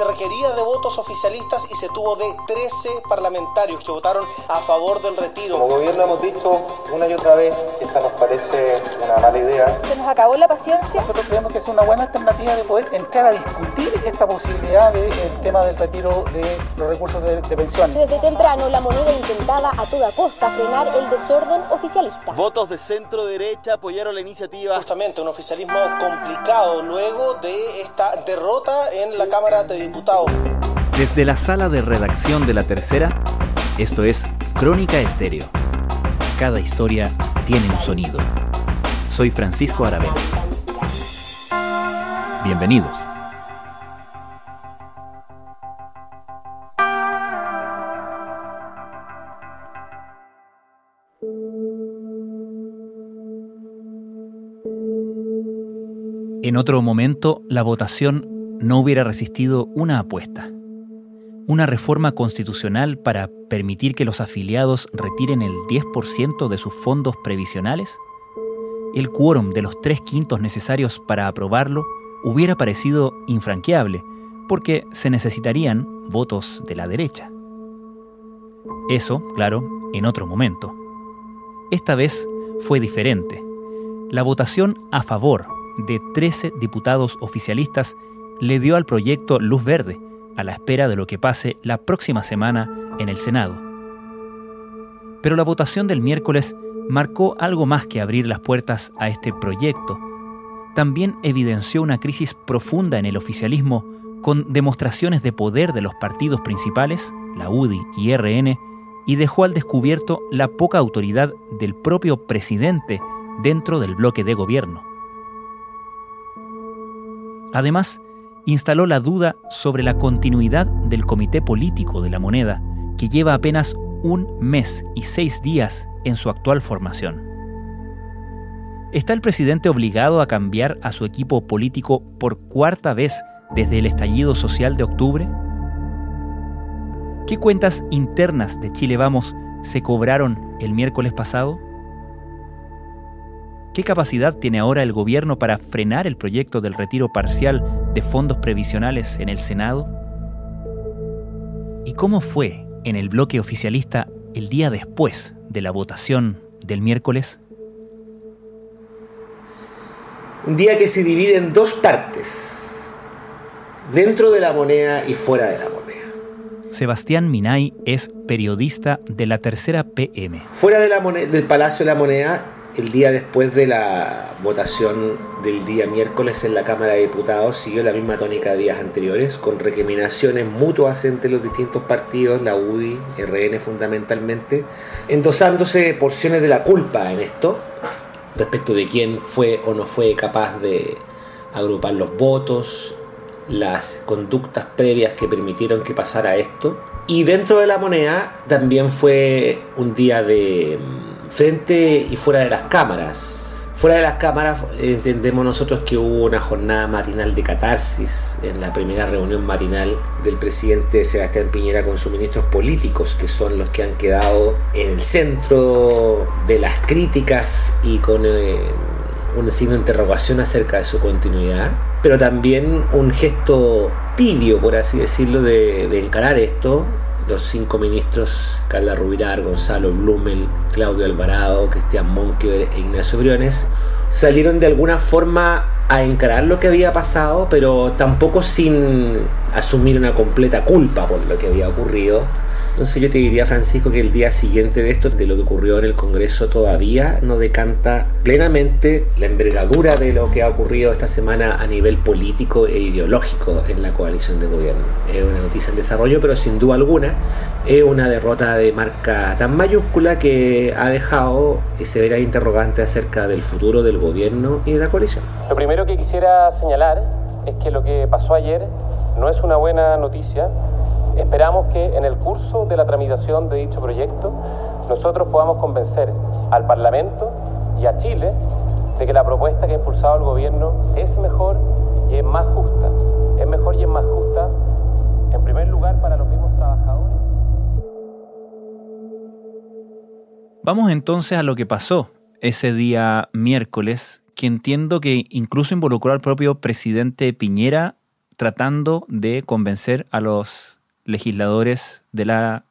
se requería de votos oficialistas y se tuvo de 13 parlamentarios que votaron a favor del retiro. Como gobierno hemos dicho una y otra vez que esta nos parece una mala idea. Se nos acabó la paciencia. Nosotros creemos que es una buena alternativa de poder entrar a discutir esta posibilidad del tema del retiro de los recursos de, de pensiones. Desde temprano la moneda intentaba a toda costa frenar el desorden oficialista. Votos de centro derecha apoyaron la iniciativa. Justamente un oficialismo complicado luego de esta derrota en la Cámara de desde la sala de redacción de la tercera, esto es Crónica Estéreo. Cada historia tiene un sonido. Soy Francisco Aravena. Bienvenidos. En otro momento, la votación no hubiera resistido una apuesta. Una reforma constitucional para permitir que los afiliados retiren el 10% de sus fondos previsionales. El quórum de los tres quintos necesarios para aprobarlo hubiera parecido infranqueable, porque se necesitarían votos de la derecha. Eso, claro, en otro momento. Esta vez fue diferente. La votación a favor de 13 diputados oficialistas le dio al proyecto luz verde, a la espera de lo que pase la próxima semana en el Senado. Pero la votación del miércoles marcó algo más que abrir las puertas a este proyecto. También evidenció una crisis profunda en el oficialismo con demostraciones de poder de los partidos principales, la UDI y RN, y dejó al descubierto la poca autoridad del propio presidente dentro del bloque de gobierno. Además, instaló la duda sobre la continuidad del Comité Político de la Moneda, que lleva apenas un mes y seis días en su actual formación. ¿Está el presidente obligado a cambiar a su equipo político por cuarta vez desde el estallido social de octubre? ¿Qué cuentas internas de Chile Vamos se cobraron el miércoles pasado? ¿Qué capacidad tiene ahora el gobierno para frenar el proyecto del retiro parcial de fondos previsionales en el Senado? ¿Y cómo fue en el bloque oficialista el día después de la votación del miércoles? Un día que se divide en dos partes, dentro de la moneda y fuera de la moneda. Sebastián Minay es periodista de la tercera PM. Fuera de la del Palacio de la Moneda el día después de la votación del día miércoles en la Cámara de Diputados siguió la misma tónica de días anteriores, con recriminaciones mutuas entre los distintos partidos, la UDI, RN fundamentalmente, endosándose porciones de la culpa en esto, respecto de quién fue o no fue capaz de agrupar los votos, las conductas previas que permitieron que pasara esto. Y dentro de la moneda también fue un día de frente y fuera de las cámaras. Fuera de las cámaras entendemos nosotros que hubo una jornada matinal de catarsis en la primera reunión matinal del presidente Sebastián Piñera con sus ministros políticos, que son los que han quedado en el centro de las críticas y con eh, un signo de interrogación acerca de su continuidad, pero también un gesto tibio, por así decirlo, de, de encarar esto los cinco ministros, Carla Rubilar, Gonzalo Blumel, Claudio Alvarado, Cristian Monkever e Ignacio Briones, salieron de alguna forma a encarar lo que había pasado, pero tampoco sin asumir una completa culpa por lo que había ocurrido entonces yo te diría, Francisco, que el día siguiente de esto, de lo que ocurrió en el Congreso, todavía no decanta plenamente la envergadura de lo que ha ocurrido esta semana a nivel político e ideológico en la coalición de gobierno. Es una noticia en desarrollo, pero sin duda alguna es una derrota de marca tan mayúscula que ha dejado severa interrogante acerca del futuro del gobierno y de la coalición. Lo primero que quisiera señalar es que lo que pasó ayer no es una buena noticia Esperamos que en el curso de la tramitación de dicho proyecto nosotros podamos convencer al Parlamento y a Chile de que la propuesta que ha impulsado el gobierno es mejor y es más justa. Es mejor y es más justa, en primer lugar, para los mismos trabajadores. Vamos entonces a lo que pasó ese día miércoles, que entiendo que incluso involucró al propio presidente Piñera tratando de convencer a los legisladores de la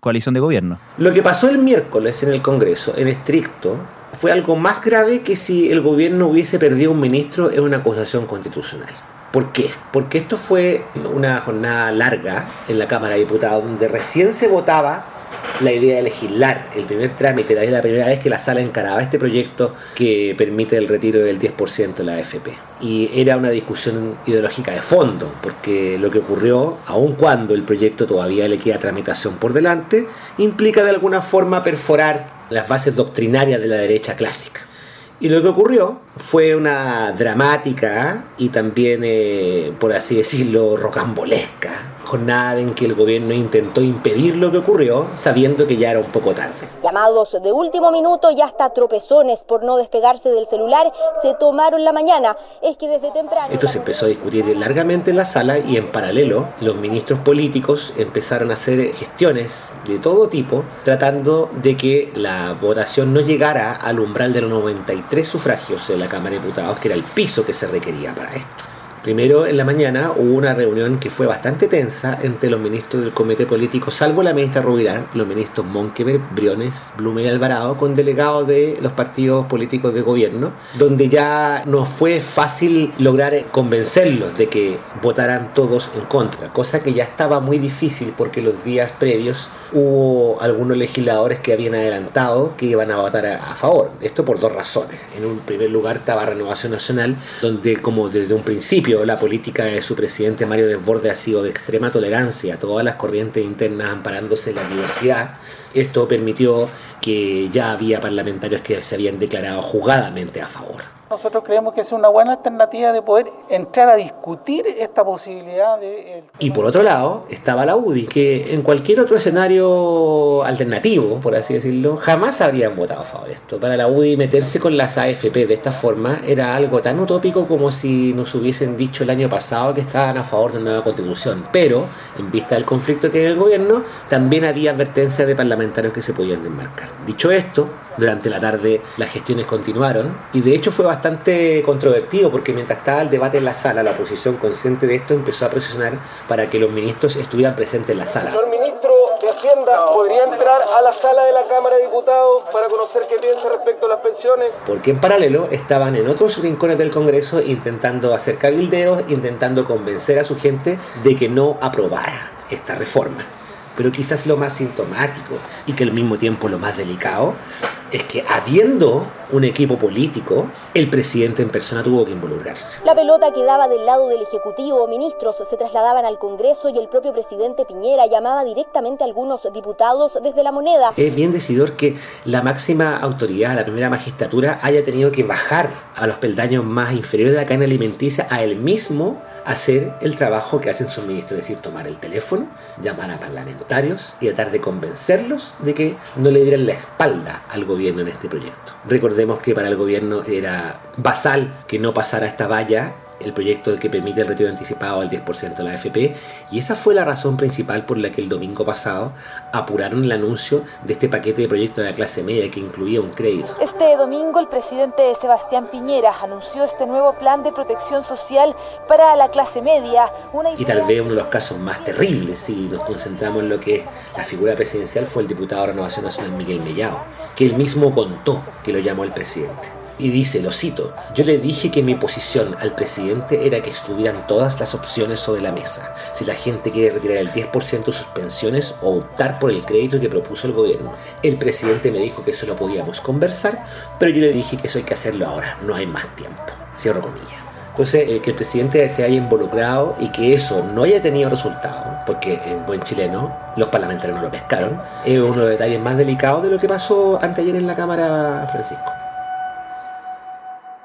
coalición de gobierno. Lo que pasó el miércoles en el Congreso, en estricto, fue algo más grave que si el gobierno hubiese perdido un ministro en una acusación constitucional. ¿Por qué? Porque esto fue una jornada larga en la Cámara de Diputados donde recién se votaba la idea de legislar. El primer trámite, era la primera vez que la sala encaraba este proyecto que permite el retiro del 10% de la AFP. Y era una discusión ideológica de fondo, porque lo que ocurrió, aun cuando el proyecto todavía le queda tramitación por delante, implica de alguna forma perforar las bases doctrinarias de la derecha clásica. Y lo que ocurrió fue una dramática y también, eh, por así decirlo, rocambolesca jornada en que el gobierno intentó impedir lo que ocurrió, sabiendo que ya era un poco tarde. Llamados de último minuto y hasta tropezones por no despegarse del celular se tomaron la mañana. Es que desde temprano... Esto se empezó a discutir largamente en la sala y en paralelo los ministros políticos empezaron a hacer gestiones de todo tipo tratando de que la votación no llegara al umbral de los 93 sufragios de la Cámara de Diputados, que era el piso que se requería para esto. Primero, en la mañana hubo una reunión que fue bastante tensa entre los ministros del comité político, salvo la ministra Rubilar, los ministros Monkever, Briones, Blume y Alvarado, con delegados de los partidos políticos de gobierno, donde ya no fue fácil lograr convencerlos de que votaran todos en contra, cosa que ya estaba muy difícil porque los días previos hubo algunos legisladores que habían adelantado que iban a votar a, favor. Esto por dos razones. En un primer lugar estaba Renovación Nacional, donde como desde un principio la política de su presidente Mario Desbordes ha sido de extrema tolerancia todas las corrientes internas amparándose en la diversidad. Esto permitió que ya había parlamentarios que se habían declarado jugadamente a favor. Nosotros creemos que es una buena alternativa de poder entrar a discutir esta posibilidad de... Y por otro lado estaba la UDI, que en cualquier otro escenario alternativo, por así decirlo, jamás habrían votado a favor de esto. Para la UDI meterse con las AFP de esta forma era algo tan utópico como si nos hubiesen dicho el año pasado que estaban a favor de una nueva constitución. Pero, en vista del conflicto que hay en el gobierno, también había advertencias de parlamentarios que se podían desmarcar. Dicho esto, durante la tarde las gestiones continuaron y de hecho fue bastante controvertido porque mientras estaba el debate en la sala, la oposición consciente de esto empezó a presionar para que los ministros estuvieran presentes en la sala. Señor ministro de Hacienda, ¿podría entrar a la sala de la Cámara de Diputados para conocer qué piensa respecto a las pensiones? Porque en paralelo estaban en otros rincones del Congreso intentando hacer cabildeos, intentando convencer a su gente de que no aprobara esta reforma. Pero quizás lo más sintomático y que al mismo tiempo lo más delicado es que habiendo un equipo político, el presidente en persona tuvo que involucrarse. La pelota quedaba del lado del Ejecutivo, ministros se trasladaban al Congreso y el propio presidente Piñera llamaba directamente a algunos diputados desde la moneda. Es bien decidor que la máxima autoridad, la primera magistratura, haya tenido que bajar a los peldaños más inferiores de la cadena alimenticia a él mismo hacer el trabajo que hacen sus ministros, es decir, tomar el teléfono, llamar a parlamentarios y tratar de convencerlos de que no le dieran la espalda al gobierno en este proyecto. Recordemos que para el gobierno era basal que no pasara esta valla el proyecto que permite el retiro anticipado al 10% de la AFP y esa fue la razón principal por la que el domingo pasado apuraron el anuncio de este paquete de proyectos de la clase media que incluía un crédito. Este domingo el presidente Sebastián Piñera anunció este nuevo plan de protección social para la clase media. Una y tal vez uno de los casos más terribles, si nos concentramos en lo que es la figura presidencial, fue el diputado de Renovación Nacional Miguel Mellao, que él mismo contó que lo llamó el presidente. Y dice, lo cito, yo le dije que mi posición al presidente era que estuvieran todas las opciones sobre la mesa. Si la gente quiere retirar el 10% de sus pensiones o optar por el crédito que propuso el gobierno. El presidente me dijo que eso lo podíamos conversar, pero yo le dije que eso hay que hacerlo ahora, no hay más tiempo. Cierro comillas. Entonces, eh, que el presidente se haya involucrado y que eso no haya tenido resultado, porque en buen chileno los parlamentarios no lo pescaron, es uno de los detalles más delicados de lo que pasó anteayer en la Cámara, Francisco.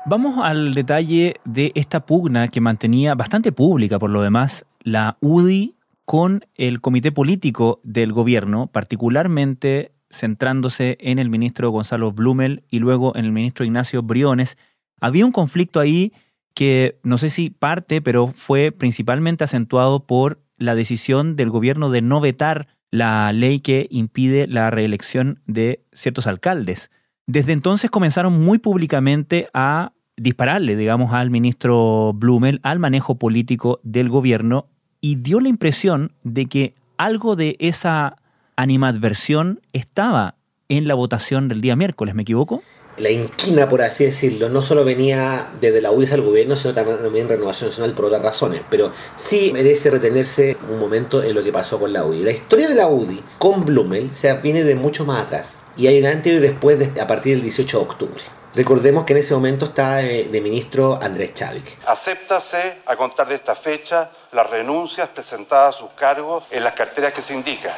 Vamos al detalle de esta pugna que mantenía bastante pública por lo demás la UDI con el comité político del gobierno, particularmente centrándose en el ministro Gonzalo Blumel y luego en el ministro Ignacio Briones. Había un conflicto ahí que no sé si parte, pero fue principalmente acentuado por la decisión del gobierno de no vetar la ley que impide la reelección de ciertos alcaldes. Desde entonces comenzaron muy públicamente a dispararle, digamos, al ministro Blumel, al manejo político del gobierno, y dio la impresión de que algo de esa animadversión estaba en la votación del día miércoles, ¿me equivoco? La inquina, por así decirlo, no solo venía desde la UIS al gobierno, sino también en Renovación Nacional por otras razones, pero sí merece retenerse un momento en lo que pasó con la UDI. La historia de la UDI con Blumel se viene de mucho más atrás, y hay un antes y después a partir del 18 de octubre. Recordemos que en ese momento está de, de, ministro Andrés Chávez. Acéptase a contar de esta fecha las renuncias presentadas a sus cargos en las carteras que se indican.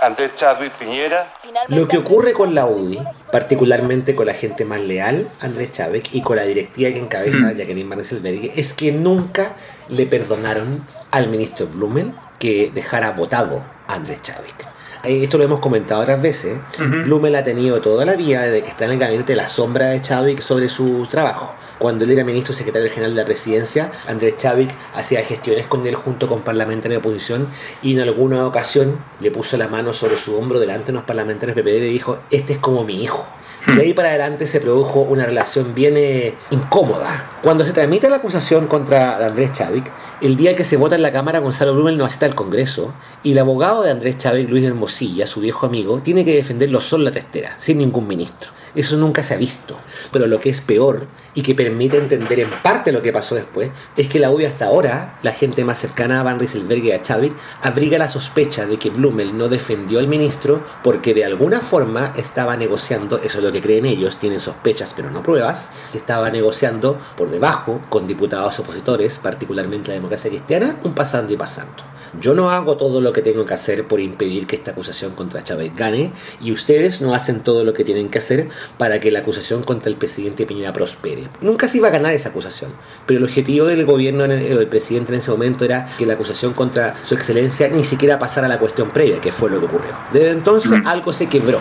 Andrés Chadwick Piñera. Lo que ocurre con la UDI, particularmente con la gente más leal, Andrés Chávez, y con la directiva que encabeza Jacqueline Van es que nunca le perdonaron al ministro Blumel que dejara votado a Andrés Chávez. Esto lo hemos comentado otras veces. Uh -huh. Blumel ha tenido toda la vida, desde que está en el gabinete, la sombra de Chávez sobre su trabajo. Cuando él era ministro secretario general de la presidencia, Andrés Chávez hacía gestiones con él junto con parlamentarios de oposición y en alguna ocasión le puso la mano sobre su hombro delante de unos parlamentarios PPD y le dijo, este es como mi hijo. De ahí para adelante se produjo una relación bien eh, incómoda. Cuando se tramita la acusación contra Andrés Chávez, el día que se vota en la Cámara, Gonzalo Blumel no asiste al Congreso y el abogado de Andrés Chávez, Luis Hermosilla, su viejo amigo, tiene que defenderlo solo la testera, sin ningún ministro. Eso nunca se ha visto. Pero lo que es peor y que permite entender en parte lo que pasó después es que la UBI hasta ahora, la gente más cercana a Van Rieselberg y a Chávez, abriga la sospecha de que Blumel no defendió al ministro porque de alguna forma estaba negociando, eso es lo que creen ellos, tienen sospechas pero no pruebas, estaba negociando por debajo con diputados opositores, particularmente la democracia cristiana, un pasando y pasando. Yo no hago todo lo que tengo que hacer por impedir que esta acusación contra Chávez gane y ustedes no hacen todo lo que tienen que hacer para que la acusación contra el presidente Piñera prospere. Nunca se iba a ganar esa acusación, pero el objetivo del gobierno, del presidente en ese momento era que la acusación contra su excelencia ni siquiera pasara a la cuestión previa, que fue lo que ocurrió. Desde entonces algo se quebró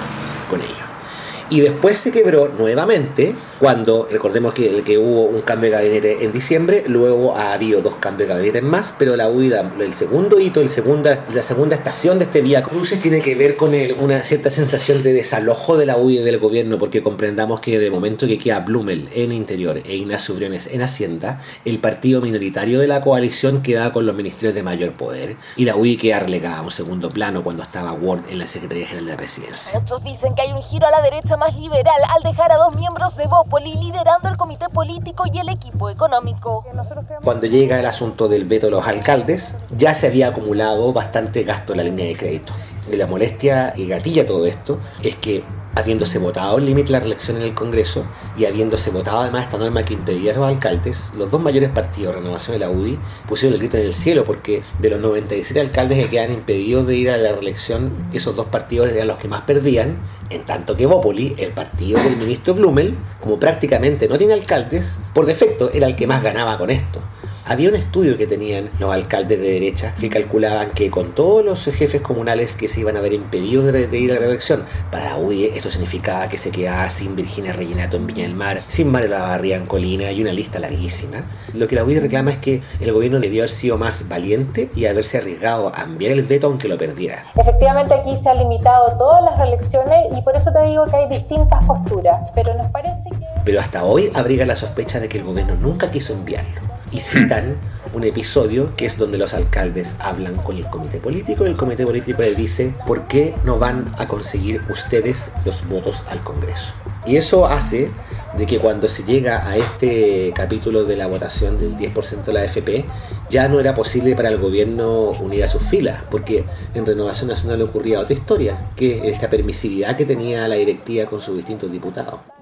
con ello. Y después se quebró nuevamente cuando, recordemos que, que hubo un cambio de gabinete en diciembre, luego ha habido dos cambios de gabinete más, pero la huida, el segundo hito, el segunda, la segunda estación de este Vía Cruces tiene que ver con el, una cierta sensación de desalojo de la huida del gobierno, porque comprendamos que de momento que queda Blumel en Interior e Ignacio Briones en Hacienda, el partido minoritario de la coalición queda con los ministerios de mayor poder y la UI queda relegada a un segundo plano cuando estaba Ward en la Secretaría General de la Presidencia. Muchos dicen que hay un giro a la derecha más liberal al dejar a dos miembros de Liderando el comité político y el equipo económico. Cuando llega el asunto del veto de los alcaldes, ya se había acumulado bastante gasto en la línea de crédito. Y la molestia y gatilla todo esto es que habiéndose votado el límite de la reelección en el Congreso y habiéndose votado además esta norma que impedía a los alcaldes, los dos mayores partidos, Renovación y la UDI, pusieron el grito en el cielo porque de los 97 alcaldes que quedan impedidos de ir a la reelección, esos dos partidos eran los que más perdían, en tanto que Bópoli, el partido del ministro Blumel, como prácticamente no tiene alcaldes, por defecto era el que más ganaba con esto. Había un estudio que tenían los alcaldes de derecha que calculaban que con todos los jefes comunales que se iban a ver impedidos de, de ir a la reelección, para la UDI esto significaba que se quedaba sin Virginia Reginato en Viña del Mar, sin Mario Lavarría en Colina y una lista larguísima. Lo que la UDI reclama es que el gobierno debió haber sido más valiente y haberse arriesgado a enviar el veto aunque lo perdiera. Efectivamente aquí se han limitado todas las reelecciones y por eso te digo que hay distintas posturas, pero nos parece que... Pero hasta hoy abriga la sospecha de que el gobierno nunca quiso enviarlo y citan un episodio que es donde los alcaldes hablan con el comité político y el comité político les dice por qué no van a conseguir ustedes los votos al Congreso. Y eso hace de que cuando se llega a este capítulo de la votación del 10% de la AFP, ya no era posible para el gobierno unir a sus filas, porque en Renovación Nacional ocurría otra historia, que es esta permisividad que tenía la directiva con sus distintos diputados.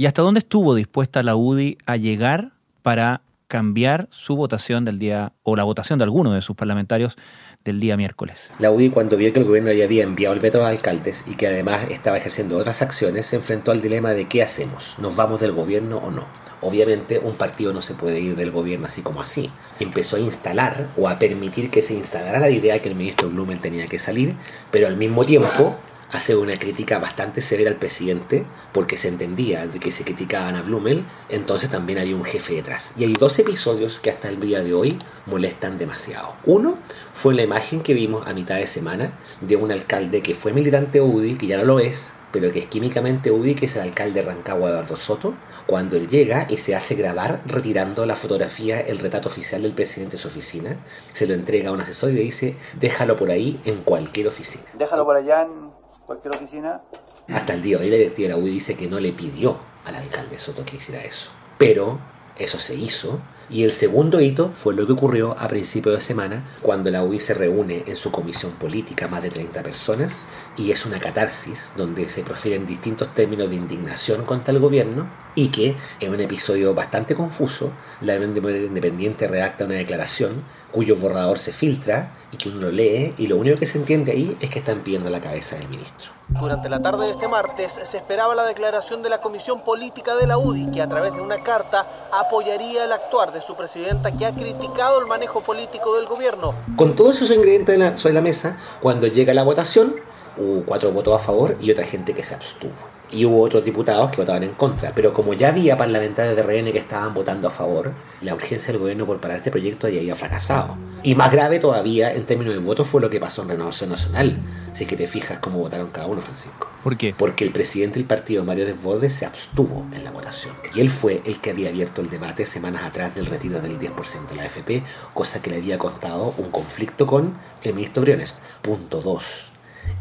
¿Y hasta dónde estuvo dispuesta la UDI a llegar para cambiar su votación del día, o la votación de alguno de sus parlamentarios del día miércoles? La UDI, cuando vio que el gobierno ya había enviado el veto a alcaldes y que además estaba ejerciendo otras acciones, se enfrentó al dilema de qué hacemos, ¿nos vamos del gobierno o no? Obviamente un partido no se puede ir del gobierno así como así. Empezó a instalar o a permitir que se instalara la idea de que el ministro Blumel tenía que salir, pero al mismo tiempo hace una crítica bastante severa al presidente porque se entendía de que se criticaban a Blumel, entonces también había un jefe detrás. Y hay dos episodios que hasta el día de hoy molestan demasiado. Uno fue la imagen que vimos a mitad de semana de un alcalde que fue militante UDI, que ya no lo es, pero que es químicamente UDI, que es el alcalde de Rancagua, Eduardo Soto, cuando él llega y se hace grabar retirando la fotografía, el retrato oficial del presidente de su oficina, se lo entrega a un asesor y le dice, déjalo por ahí en cualquier oficina. Déjalo por allá en cualquier oficina. Hasta el día de hoy la directiva la dice que no le pidió al alcalde Soto que hiciera eso. Pero eso se hizo y el segundo hito fue lo que ocurrió a principios de semana cuando la UI se reúne en su comisión política, más de 30 personas, y es una catarsis donde se profieren distintos términos de indignación contra el gobierno y que en un episodio bastante confuso, la Independiente redacta una declaración cuyo borrador se filtra y que uno lo lee y lo único que se entiende ahí es que están pidiendo la cabeza del ministro. Durante la tarde de este martes se esperaba la declaración de la Comisión Política de la UDI, que a través de una carta apoyaría el actuar de su presidenta que ha criticado el manejo político del gobierno. Con todos esos ingredientes sobre la mesa, cuando llega la votación, hubo cuatro votos a favor y otra gente que se abstuvo y hubo otros diputados que votaban en contra. Pero como ya había parlamentarios de RN que estaban votando a favor, la urgencia del gobierno por parar este proyecto ya había fracasado. Y más grave todavía en términos de votos fue lo que pasó en Renovación Nacional. Si es que te fijas cómo votaron cada uno, Francisco. ¿Por qué? Porque el presidente del partido, Mario Desbordes, se abstuvo en la votación. Y él fue el que había abierto el debate semanas atrás del retiro del 10% de la AFP, cosa que le había costado un conflicto con el ministro Briones. Punto 2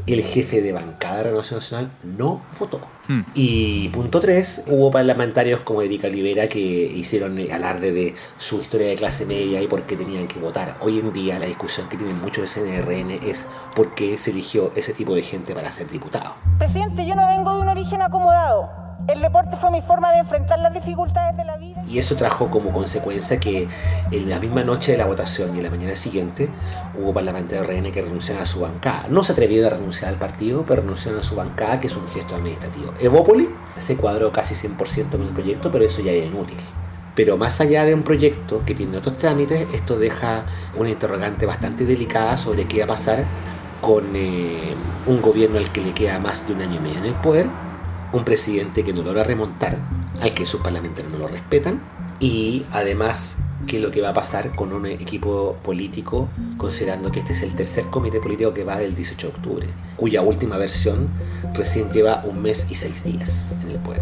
el jefe de bancada de Renovación Nacional no votó. Hmm. Y punto 3, hubo parlamentarios como Erika Rivera que hicieron alarde de su historia de clase media y por qué tenían que votar. Hoy en día la discusión que tienen muchos de CNRN es por qué se eligió ese tipo de gente para ser diputado. Presidente, yo no vengo de un origen acomodado. El deporte fue mi forma de enfrentar las dificultades de la vida. Y eso trajo como consecuencia que en la misma noche de la votación y en la mañana siguiente hubo parlamentarios de RN que renunciaron a su bancada. No se atrevieron a renunciar al partido, pero renunciaron a su bancada, que es un gesto administrativo. Evópoli se cuadró casi 100% con el proyecto, pero eso ya era inútil. Pero más allá de un proyecto que tiene otros trámites, esto deja una interrogante bastante delicada sobre qué va a pasar con eh, un gobierno al que le queda más de un año y medio en el poder un presidente que no logra remontar, al que sus parlamentarios no lo respetan, y además qué es lo que va a pasar con un equipo político, considerando que este es el tercer comité político que va del 18 de octubre, cuya última versión recién lleva un mes y seis días en el poder.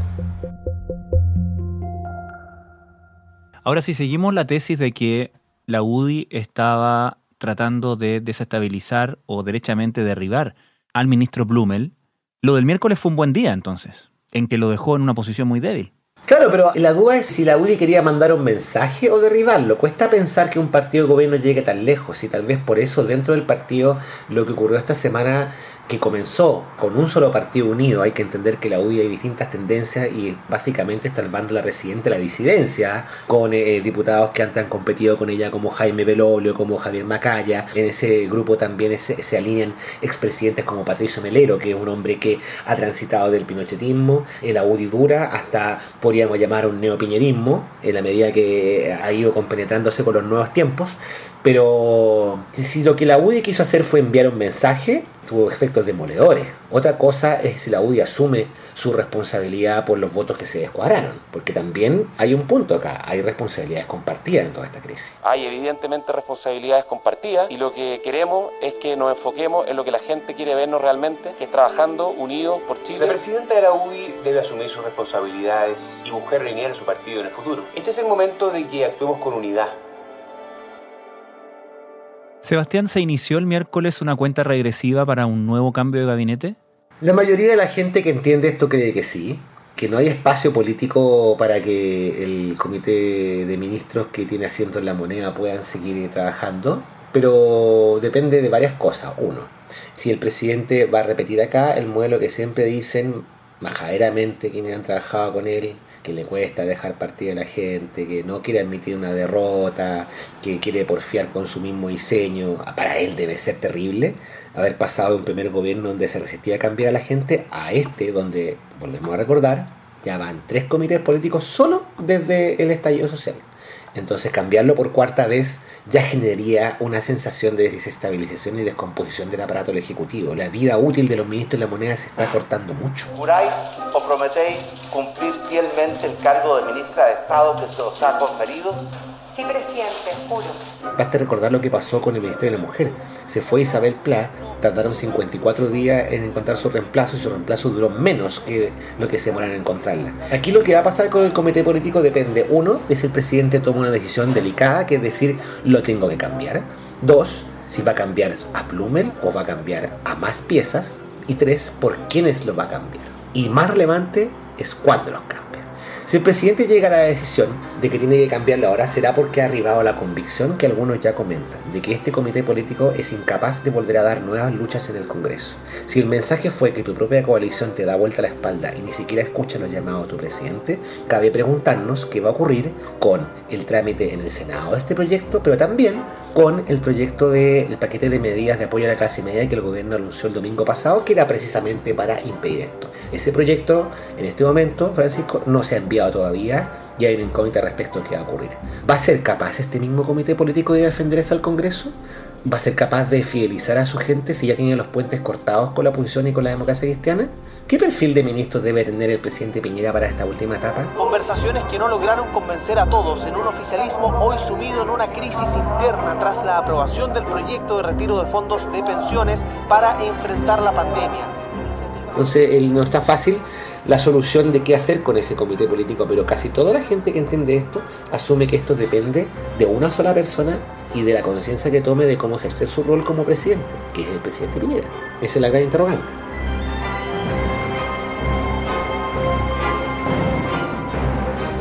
Ahora, si seguimos la tesis de que la UDI estaba tratando de desestabilizar o derechamente derribar al ministro Blumel, lo del miércoles fue un buen día entonces, en que lo dejó en una posición muy débil. Claro, pero la duda es si la UDI quería mandar un mensaje o derribarlo. Cuesta pensar que un partido de gobierno llegue tan lejos y tal vez por eso dentro del partido lo que ocurrió esta semana que comenzó con un solo partido unido, hay que entender que la UDI hay distintas tendencias y básicamente está el bando de la presidenta la disidencia, con eh, diputados que antes han competido con ella como Jaime Belolio, como Javier Macaya. En ese grupo también se, se alinean expresidentes como Patricio Melero, que es un hombre que ha transitado del pinochetismo, la UDI dura, hasta podríamos llamar un neopiñerismo, en la medida que ha ido compenetrándose con los nuevos tiempos. Pero si lo que la UDI quiso hacer fue enviar un mensaje, tuvo efectos demoledores. Otra cosa es si la UDI asume su responsabilidad por los votos que se descuadraron, porque también hay un punto acá, hay responsabilidades compartidas en toda esta crisis. Hay evidentemente responsabilidades compartidas y lo que queremos es que nos enfoquemos en lo que la gente quiere vernos realmente, que es trabajando unidos por Chile. La presidenta de la UDI debe asumir sus responsabilidades y buscar reinar a su partido en el futuro. Este es el momento de que actuemos con unidad Sebastián, ¿se inició el miércoles una cuenta regresiva para un nuevo cambio de gabinete? La mayoría de la gente que entiende esto cree que sí, que no hay espacio político para que el comité de ministros que tiene asiento en la moneda puedan seguir trabajando, pero depende de varias cosas. Uno, si el presidente va a repetir acá el modelo que siempre dicen majaderamente quienes han trabajado con él, que le cuesta dejar partir a la gente, que no quiere admitir una derrota, que quiere porfiar con su mismo diseño, para él debe ser terrible haber pasado de un primer gobierno donde se resistía a cambiar a la gente a este donde, volvemos a recordar, Ya van tres comités políticos solo desde el estallido social. Entonces cambiarlo por cuarta vez ya generaría una sensación de desestabilización y descomposición del aparato del Ejecutivo. La vida útil de los ministros de la moneda se está cortando mucho. ¿Juráis o prometéis cumplir fielmente el cargo de ministra de Estado que se os ha conferido? Sí, presidente, juro. Basta recordar lo que pasó con el Ministerio de la Mujer. Se fue Isabel Pla, tardaron 54 días en encontrar su reemplazo y su reemplazo duró menos que lo que se demoraron en encontrarla. Aquí lo que va a pasar con el comité político depende, uno, de si el presidente toma una decisión delicada, que es decir, lo tengo que cambiar. Dos, si va a cambiar a Plumel o va a cambiar a más piezas. Y tres, por quiénes lo va a cambiar. Y más relevante es cuándo los cambia. Si el presidente llega a la decisión de que tiene que cambiarlo ahora, será porque ha arribado la convicción que algunos ya comentan, de que este comité político es incapaz de volver a dar nuevas luchas en el Congreso. Si el mensaje fue que tu propia coalición te da vuelta la espalda y ni siquiera escucha los llamados de tu presidente, cabe preguntarnos qué va a ocurrir con el trámite en el Senado de este proyecto, pero también con el proyecto del paquete de medidas de apoyo a la clase media que el gobierno anunció el domingo pasado, que era precisamente para impedir esto. Ese proyecto, en este momento, Francisco, no se ha enviado todavía y hay una incógnita respecto a qué va a ocurrir. ¿Va a ser capaz este mismo comité político de defender eso al Congreso? ¿Va a ser capaz de fidelizar a su gente si ya tiene los puentes cortados con la oposición y con la democracia cristiana? ¿Qué perfil de ministros debe tener el presidente Piñera para esta última etapa? Conversaciones que no lograron convencer a todos en un oficialismo hoy sumido en una crisis interna tras la aprobación del proyecto de retiro de fondos de pensiones para enfrentar la pandemia. Entonces no está fácil la solución de qué hacer con ese comité político, pero casi toda la gente que entiende esto asume que esto depende de una sola persona y de la conciencia que tome de cómo ejercer su rol como presidente, que es el presidente Piñera. Esa es la gran interrogante.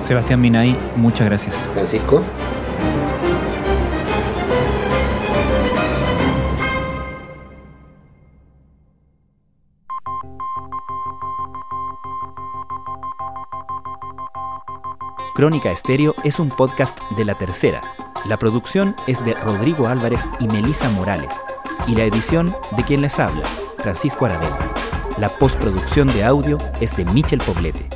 Sebastián Minay, muchas gracias. Francisco. Crónica Estéreo es un podcast de La Tercera. La producción es de Rodrigo Álvarez y Melisa Morales. Y la edición de quien les habla, Francisco Aravena. La postproducción de audio es de Michel Poblete.